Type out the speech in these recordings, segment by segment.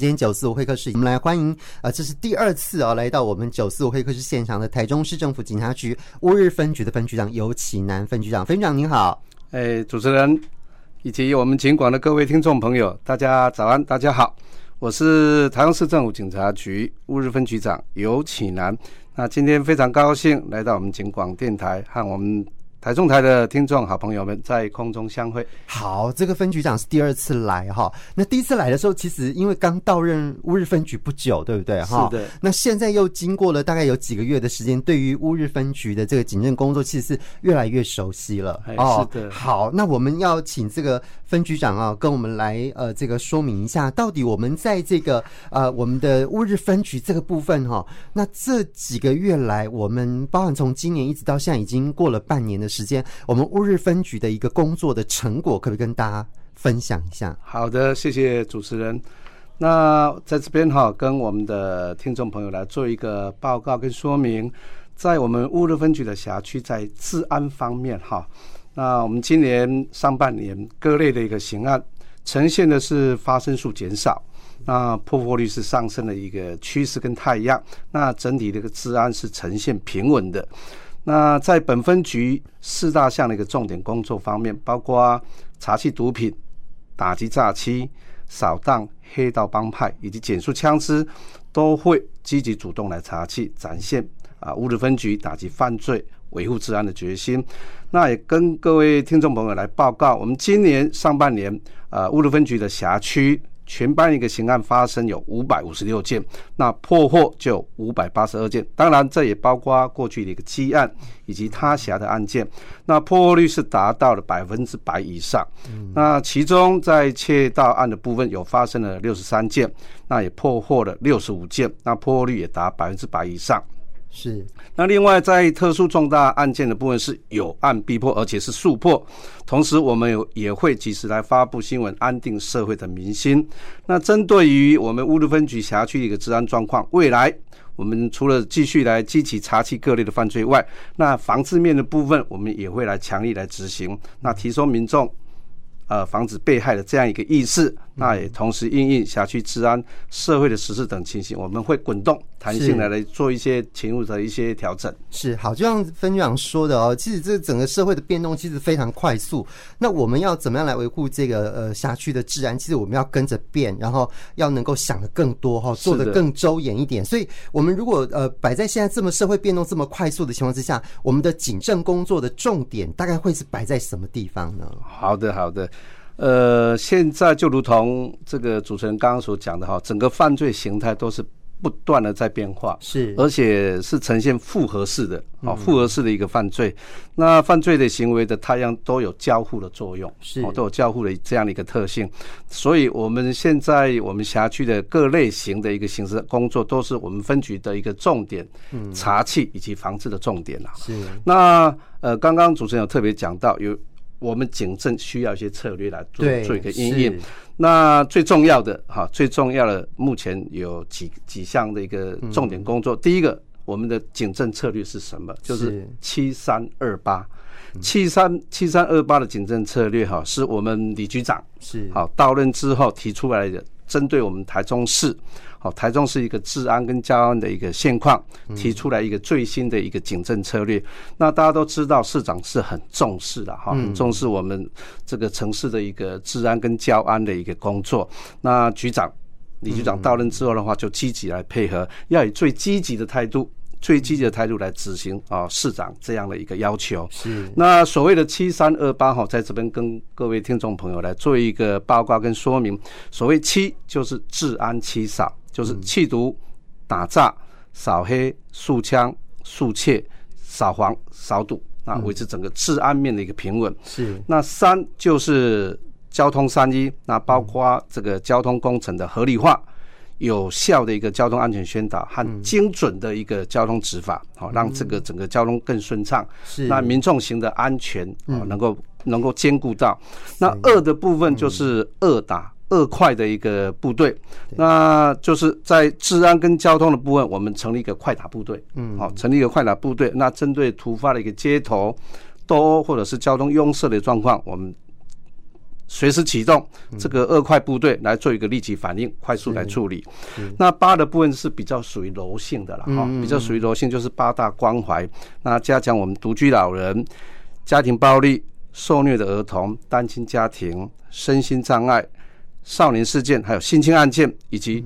今天九四五会客室，我们来欢迎啊，这是第二次啊，来到我们九四五会客室现场的台中市政府警察局乌日分局的分局长游启南分局长，分局长您好，哎，主持人以及我们警广的各位听众朋友，大家早安，大家好，我是台中市政府警察局乌日分局长游启南，那今天非常高兴来到我们警广电台和我们。台中台的听众好朋友们在空中相会。好，这个分局长是第二次来哈。那第一次来的时候，其实因为刚到任乌日分局不久，对不对哈？是的。那现在又经过了大概有几个月的时间，对于乌日分局的这个警政工作，其实是越来越熟悉了。哦，是的。好，那我们要请这个分局长啊，跟我们来呃这个说明一下，到底我们在这个呃我们的乌日分局这个部分哈，那这几个月来，我们包含从今年一直到现在，已经过了半年的。时时间，我们乌日分局的一个工作的成果，可不可以跟大家分享一下？好的，谢谢主持人。那在这边哈，跟我们的听众朋友来做一个报告跟说明，在我们乌日分局的辖区，在治安方面哈，那我们今年上半年各类的一个刑案，呈现的是发生数减少，那破获率是上升的一个趋势跟态样，那整体这个治安是呈现平稳的。那在本分局四大项的一个重点工作方面，包括查缉毒品、打击诈欺、扫荡黑道帮派以及检肃枪支，都会积极主动来查缉，展现啊乌鲁分局打击犯罪、维护治安的决心。那也跟各位听众朋友来报告，我们今年上半年啊乌鲁分局的辖区。全班一个刑案发生有五百五十六件，那破获就五百八十二件。当然，这也包括过去的一个积案以及他辖的案件。那破获率是达到了百分之百以上。那其中在窃盗案的部分有发生了六十三件，那也破获了六十五件，那破获率也达百分之百以上。是，那另外在特殊重大案件的部分是有案必破，而且是速破。同时，我们有也会及时来发布新闻，安定社会的民心。那针对于我们乌鲁分局辖区的一个治安状况，未来我们除了继续来积极查缉各类的犯罪外，那防治面的部分，我们也会来强力来执行，那提升民众。呃，防止被害的这样一个意识，那也同时应应辖区治安、社会的实事等情形，我们会滚动弹性来来做一些勤务的一些调整。是好，就像分局长说的哦，其实这整个社会的变动其实非常快速。那我们要怎么样来维护这个呃辖区的治安？其实我们要跟着变，然后要能够想的更多哈，做的更周延一点。所以，我们如果呃摆在现在这么社会变动这么快速的情况之下，我们的警政工作的重点大概会是摆在什么地方呢？好的，好的。呃，现在就如同这个主持人刚刚所讲的哈，整个犯罪形态都是不断的在变化，是，而且是呈现复合式的啊，复合式的一个犯罪。那犯罪的行为的太阳都有交互的作用，是，都有交互的这样的一个特性。所以，我们现在我们辖区的各类型的一个刑事工作，都是我们分局的一个重点嗯查缉以及防治的重点啊。是。那呃，刚刚主持人有特别讲到有。我们警政需要一些策略来做做一个应用。那最重要的哈，最重要的目前有几几项的一个重点工作。第一个，我们的警政策略是什么？就是七三二八，七三七三二八的警政策略哈，是我们李局长是好到任之后提出来的，针对我们台中市。好，台中市一个治安跟交安的一个现况，提出来一个最新的一个警政策略。那大家都知道，市长是很重视的哈，很重视我们这个城市的一个治安跟交安的一个工作。那局长李局长到任之后的话，就积极来配合，要以最积极的态度。最积极的态度来执行啊，市长这样的一个要求。是。那所谓的七三二八哈，在这边跟各位听众朋友来做一个报告跟说明。所谓七就是治安七扫，就是缉毒、打诈、扫黑、肃枪、肃窃、扫黄、扫赌，那维持整个治安面的一个平稳。是。那三就是交通三一，那包括这个交通工程的合理化。有效的一个交通安全宣导和精准的一个交通执法，好让这个整个交通更顺畅。是，那民众型的安全啊，能够能够兼顾到。那二的部分就是二打二快的一个部队，那就是在治安跟交通的部分，我们成立一个快打部队。嗯，好，成立一个快打部队。那针对突发的一个街头斗殴或者是交通拥塞的状况，我们随时启动这个二块部队来做一个立即反应，快速来处理。那八的部分是比较属于柔性的了哈，比较属于柔性，就是八大关怀，那加强我们独居老人、家庭暴力、受虐的儿童、单亲家庭、身心障碍、少年事件，还有性侵案件以及。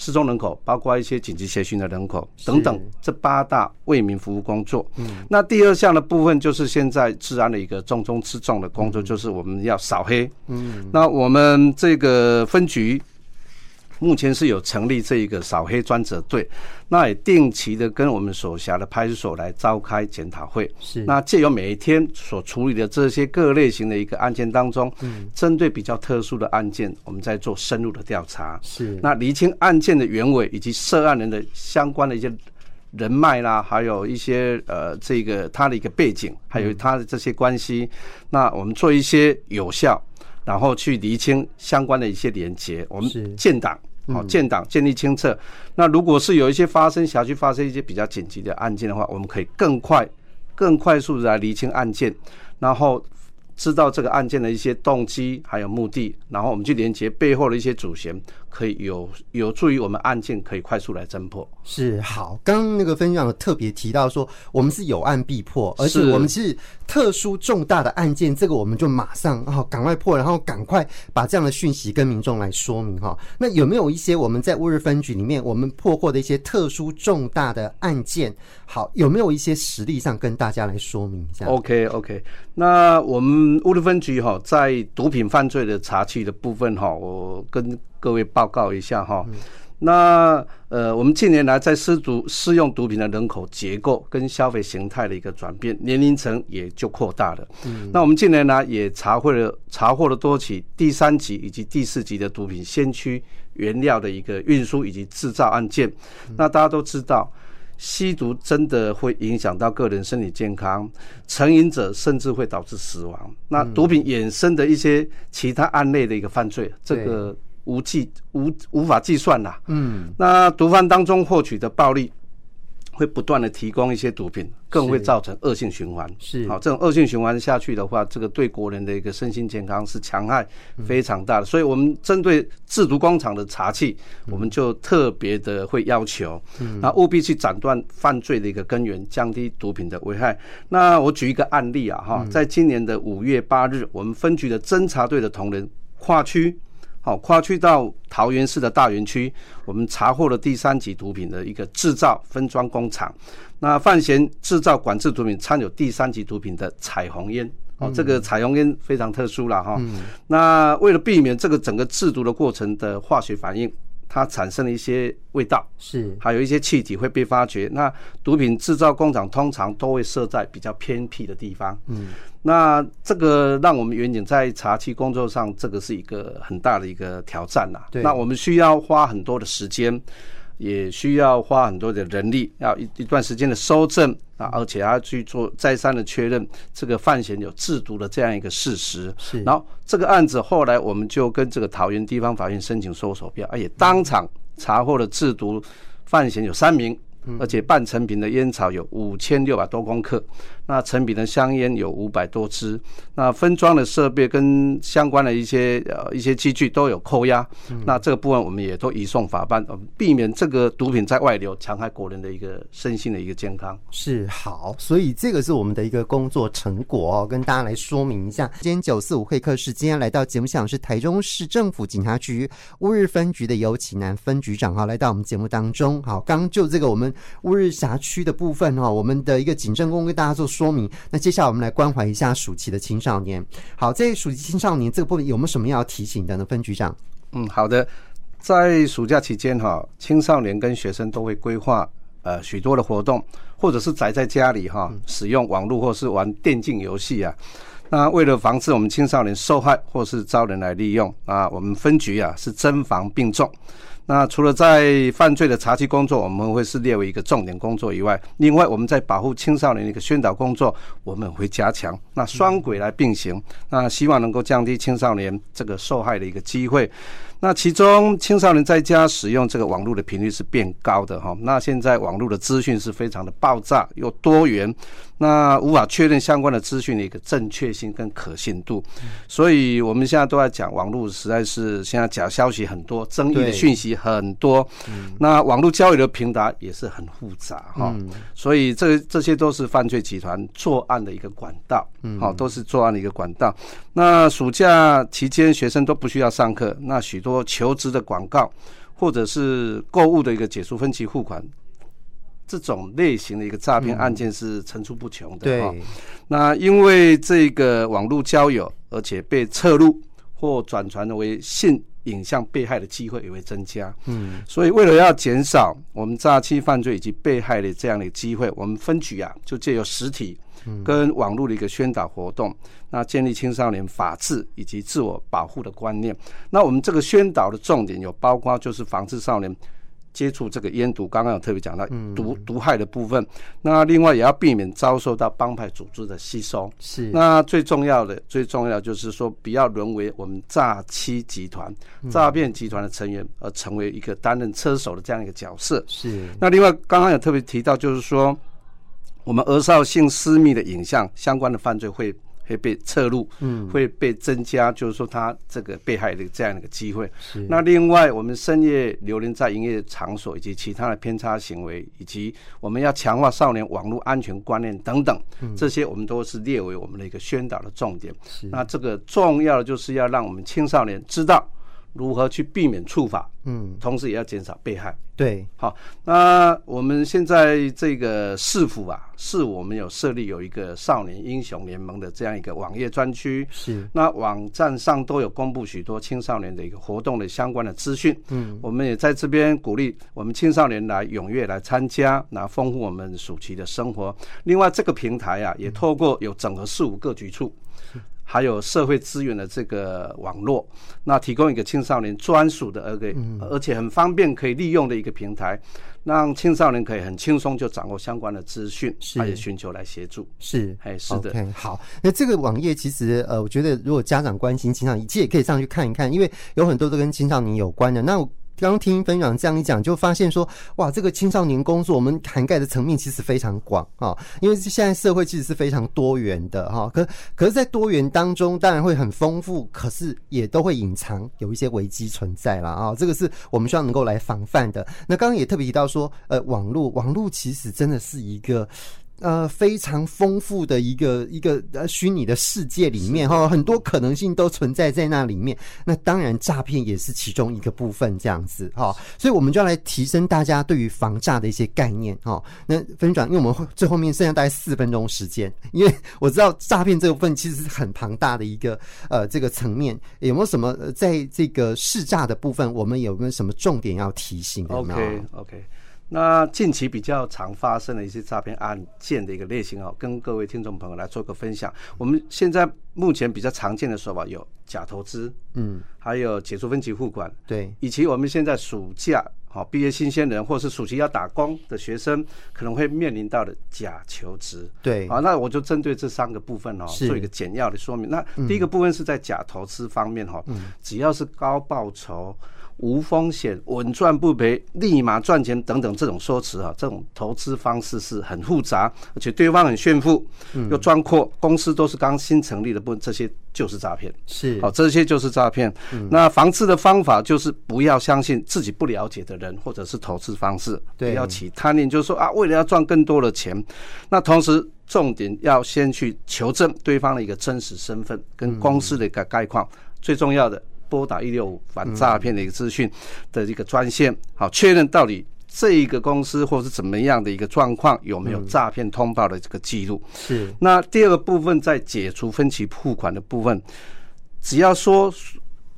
失踪人口，包括一些紧急协寻的人口等等，这八大为民服务工作。嗯，那第二项的部分就是现在治安的一个重中之重的工作，就是我们要扫黑。嗯，那我们这个分局。目前是有成立这一个扫黑专责队，那也定期的跟我们所辖的派出所来召开检讨会。是，那借由每一天所处理的这些各类型的一个案件当中，嗯，针对比较特殊的案件，我们在做深入的调查。是，那厘清案件的原委以及涉案人的相关的一些人脉啦，还有一些呃这个他的一个背景，还有他的这些关系，那我们做一些有效，然后去厘清相关的一些连结，我们建档。好，建档建立清册。那如果是有一些发生辖区发生一些比较紧急的案件的话，我们可以更快、更快速的来厘清案件，然后。知道这个案件的一些动机还有目的，然后我们去连接背后的一些主嫌，可以有有助于我们案件可以快速来侦破。是好，刚刚那个分局长特别提到说，我们是有案必破，而且我们是特殊重大的案件，这个我们就马上啊赶快破，然后赶快把这样的讯息跟民众来说明哈。那有没有一些我们在乌日分局里面我们破获的一些特殊重大的案件？好，有没有一些实例上跟大家来说明一下？OK OK，那我们。乌日分局哈，在毒品犯罪的查缉的部分哈，我跟各位报告一下哈。那呃，我们近年来在施毒施用毒品的人口结构跟消费形态的一个转变，年龄层也就扩大了。嗯那我们近年来也查获了查获了多起第三级以及第四级的毒品先驱原料的一个运输以及制造案件。那大家都知道。吸毒真的会影响到个人身体健康，成瘾者甚至会导致死亡。那毒品衍生的一些其他案类的一个犯罪，这个无计无无法计算呐。嗯，那毒贩当中获取的暴利。会不断的提供一些毒品，更会造成恶性循环。是，好，这种恶性循环下去的话，这个对国人的一个身心健康是强害非常大的。所以，我们针对制毒工厂的查缉，我们就特别的会要求，那务必去斩断犯罪的一个根源，降低毒品的危害。那我举一个案例啊，哈，在今年的五月八日，我们分局的侦查队的同仁跨区。好，跨区到桃园市的大园区，我们查获了第三级毒品的一个制造分装工厂。那范闲制造管制毒品，掺有第三级毒品的彩虹烟。哦，这个彩虹烟非常特殊了哈。那为了避免这个整个制毒的过程的化学反应。它产生了一些味道，是还有一些气体会被发觉。那毒品制造工厂通常都会设在比较偏僻的地方，嗯，那这个让我们远景在查缉工作上，这个是一个很大的一个挑战呐。对，那我们需要花很多的时间。也需要花很多的人力，要一一段时间的搜证啊，而且要去做再三的确认这个范闲有制毒的这样一个事实。是，然后这个案子后来我们就跟这个桃园地方法院申请搜索票，而且当场查获了制毒范闲有三名。而且半成品的烟草有五千六百多公克，那成品的香烟有五百多支，那分装的设备跟相关的一些呃一些器具都有扣押，那这个部分我们也都移送法办，避免这个毒品在外流，强害国人的一个身心的一个健康。是好，所以这个是我们的一个工作成果哦，跟大家来说明一下。今天九四五会客室，今天来到节目现场是台中市政府警察局乌日分局的尤启南分局长哈，来到我们节目当中。好，刚就这个我们。乌日辖区的部分哈，我们的一个警政工跟大家做说明。那接下来我们来关怀一下暑期的青少年。好，在暑期青少年这个部分有没有什么要提醒的呢？分局长，嗯，好的，在暑假期间哈，青少年跟学生都会规划呃许多的活动，或者是宅在家里哈，使用网络或是玩电竞游戏啊。那为了防止我们青少年受害或是遭人来利用啊，我们分局啊是侦防并重。那除了在犯罪的查缉工作，我们会是列为一个重点工作以外，另外我们在保护青少年的一个宣导工作，我们会加强，那双轨来并行，那希望能够降低青少年这个受害的一个机会。那其中青少年在家使用这个网络的频率是变高的哈。那现在网络的资讯是非常的爆炸又多元，那无法确认相关的资讯的一个正确性跟可信度。所以我们现在都在讲网络实在是现在假消息很多，争议的讯息很多。那网络交友的平台也是很复杂哈。所以这这些都是犯罪集团作案的一个管道，好，都是作案的一个管道。那暑假期间学生都不需要上课，那许多。说求职的广告，或者是购物的一个解除分期付款，这种类型的一个诈骗案件是层出不穷的。对，那因为这个网络交友，而且被侧录或转传为性影像被害的机会也会增加。嗯，所以为了要减少我们诈欺犯罪以及被害的这样的机会，我们分局啊就借由实体。跟网络的一个宣导活动，那建立青少年法治以及自我保护的观念。那我们这个宣导的重点有包括就是防治少年接触这个烟毒，刚刚有特别讲到毒毒害的部分。那另外也要避免遭受到帮派组织的吸收。是。那最重要的，最重要就是说，不要沦为我们诈欺集团、诈骗集团的成员，而成为一个担任车手的这样一个角色。是。那另外刚刚有特别提到，就是说。我们儿少性私密的影像相关的犯罪会会被侧录，嗯，会被增加，就是说他这个被害的这样的一个机会。是。那另外，我们深夜流连在营业场所以及其他的偏差行为，以及我们要强化少年网络安全观念等等，这些我们都是列为我们的一个宣导的重点。是。那这个重要的就是要让我们青少年知道。如何去避免触法？嗯，同时也要减少被害。对，好，那我们现在这个市府啊，是我们有设立有一个少年英雄联盟的这样一个网页专区。是，那网站上都有公布许多青少年的一个活动的相关的资讯。嗯，我们也在这边鼓励我们青少年来踊跃来参加，来丰富我们暑期的生活。另外，这个平台啊，也透过有整合四五个局处。还有社会资源的这个网络，那提供一个青少年专属的而给，而且很方便可以利用的一个平台，让青少年可以很轻松就掌握相关的资讯，而且寻求来协助。是，哎，是的。好，那这个网页其实呃，我觉得如果家长关心青少年，其实也可以上去看一看，因为有很多都跟青少年有关的。那我。刚听分享这样一讲，就发现说，哇，这个青少年工作我们涵盖的层面其实非常广啊。因为现在社会其实是非常多元的哈。可可是，在多元当中，当然会很丰富，可是也都会隐藏有一些危机存在了啊。这个是我们需要能够来防范的。那刚刚也特别提到说，呃，网络网络其实真的是一个。呃，非常丰富的一个一个呃虚拟的世界里面哈，很多可能性都存在在那里面。那当然，诈骗也是其中一个部分，这样子哈。所以我们就要来提升大家对于防诈的一些概念哈。那分享，因为我们会最后面剩下大概四分钟时间，因为我知道诈骗这部分其实是很庞大的一个呃这个层面，有没有什么在这个试诈的部分，我们有没有什么重点要提醒的呢？OK OK。那近期比较常发生的一些诈骗案件的一个类型哦，跟各位听众朋友来做个分享。我们现在目前比较常见的说法有假投资，嗯，还有解除分期付款，对，以及我们现在暑假好毕业新鲜人或是暑期要打工的学生可能会面临到的假求职，对，好，那我就针对这三个部分哦，做一个简要的说明。那第一个部分是在假投资方面哈，只要是高报酬。无风险、稳赚不赔、立马赚钱等等这种说辞啊，这种投资方式是很复杂，而且对方很炫富，又装阔，公司都是刚新成立的，不，这些就是诈骗。是，好，这些就是诈骗。那防治的方法就是不要相信自己不了解的人或者是投资方式，不要起贪念，就是说啊，为了要赚更多的钱。那同时，重点要先去求证对方的一个真实身份跟公司的一个概况，最重要的。拨打一六五反诈骗的一个资讯的一个专线，好，确认到底这一个公司或是怎么样的一个状况，有没有诈骗通报的这个记录？是。那第二个部分在解除分期付款的部分，只要说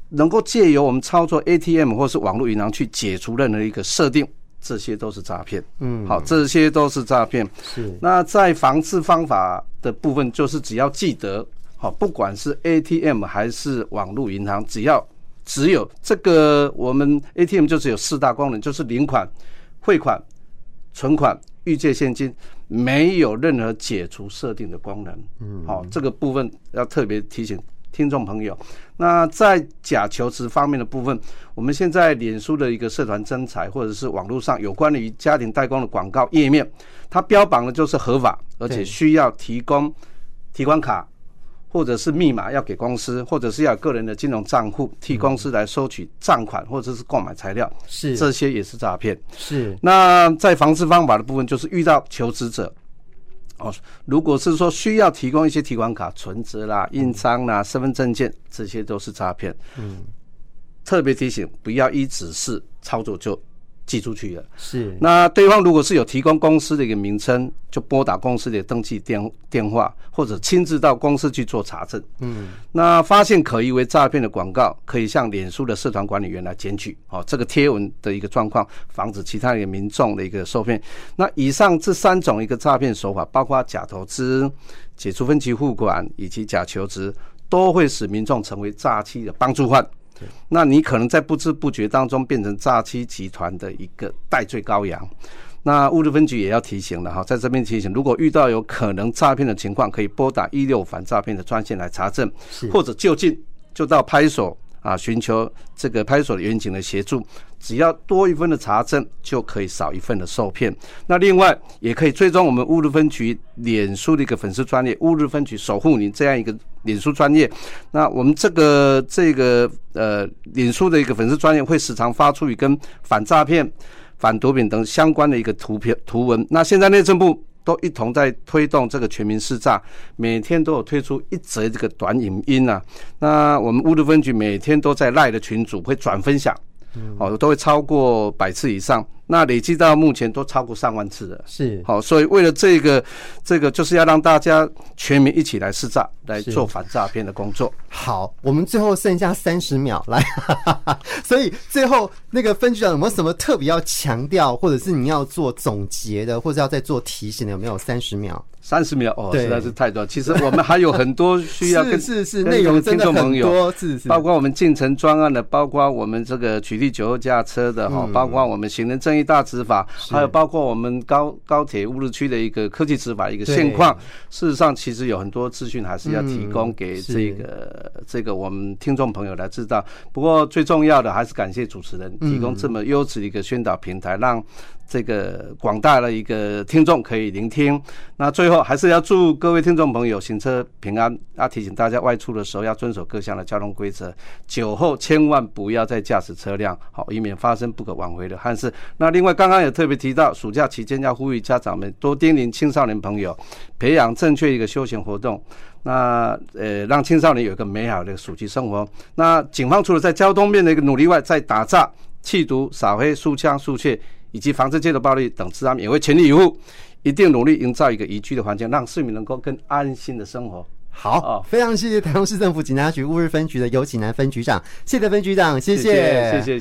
能够借由我们操作 ATM 或是网络银行去解除任何一个设定，这些都是诈骗。嗯，好，这些都是诈骗。是。那在防治方法的部分，就是只要记得。好，不管是 ATM 还是网络银行，只要只有这个我们 ATM 就只有四大功能，就是领款、汇款、存款、预借现金，没有任何解除设定的功能。嗯，好，这个部分要特别提醒听众朋友。那在假求职方面的部分，我们现在脸书的一个社团征才，或者是网络上有关于家庭代工的广告页面，它标榜的就是合法，而且需要提供提款卡。或者是密码要给公司，或者是要个人的金融账户替公司来收取账款，或者是购买材料，是这些也是诈骗。是那在防治方法的部分，就是遇到求职者，哦，如果是说需要提供一些提款卡、存折啦、印章啦、身份证件，这些都是诈骗。嗯，特别提醒，不要依指示操作就。寄出去了，是。那对方如果是有提供公司的一个名称，就拨打公司的登记电电话，或者亲自到公司去做查证。嗯。那发现可疑为诈骗的广告，可以向脸书的社团管理员来检举。哦，这个贴文的一个状况，防止其他一个民众的一个受骗。那以上这三种一个诈骗手法，包括假投资、解除分期付款以及假求职，都会使民众成为诈欺的帮助犯。那你可能在不知不觉当中变成诈欺集团的一个代罪羔羊。那物流分局也要提醒了哈，在这边提醒，如果遇到有可能诈骗的情况，可以拨打一六反诈骗的专线来查证，或者就近就到派出所。啊，寻求这个派出所的员警的协助，只要多一份的查证，就可以少一份的受骗。那另外也可以追踪我们乌日分局脸书的一个粉丝专业，乌日分局守护你这样一个脸书专业。那我们这个这个呃脸书的一个粉丝专业会时常发出与跟反诈骗、反毒品等相关的一个图片图文。那现在内政部。都一同在推动这个全民试诈，每天都有推出一则这个短影音啊。那我们乌鲁分局每天都在赖的群组会转分享，哦，都会超过百次以上。那累计到目前都超过上万次了，是好，所以为了这个，这个就是要让大家全民一起来试诈，来做反诈骗的工作。好，我们最后剩下三十秒来，所以最后那个分局长有没有什么特别要强调，或者是你要做总结的，或者要再做提醒的？有没有三十秒？三十秒哦，实在是太多。其实我们还有很多需要 跟是是内容听众朋友，是是，包括我们进城专案的，包括我们这个取缔酒后驾车的哈，包括我们行人正义大执法，还有包括我们高高铁乌日区的一个科技执法一个现况。事实上，其实有很多资讯还是要提供给这个这个我们听众朋友来知道。不过最重要的还是感谢主持人提供这么优质的一个宣导平台，让这个广大的一个听众可以聆听。那最后还是要祝各位听众朋友行车平安。要提醒大家外出的时候要遵守各项的交通规则，酒后千万不要再驾驶车辆，好，以免发生不可挽回的憾事。那另外刚刚也特别提到，暑假期间要呼吁家长们多叮咛青少年朋友，培养正确一个休闲活动，那呃让青少年有一个美好的暑期生活。那警方除了在交通面的一个努力外，在打诈、缉毒、扫黑、肃枪、肃窃。以及防治街头暴力等治安也会全力以赴，一定努力营造一个宜居的环境，让市民能够更安心的生活。好，哦、非常谢谢台中市政府警察局乌日分局的尤景南分局长，谢谢分局长，谢谢，谢谢。谢谢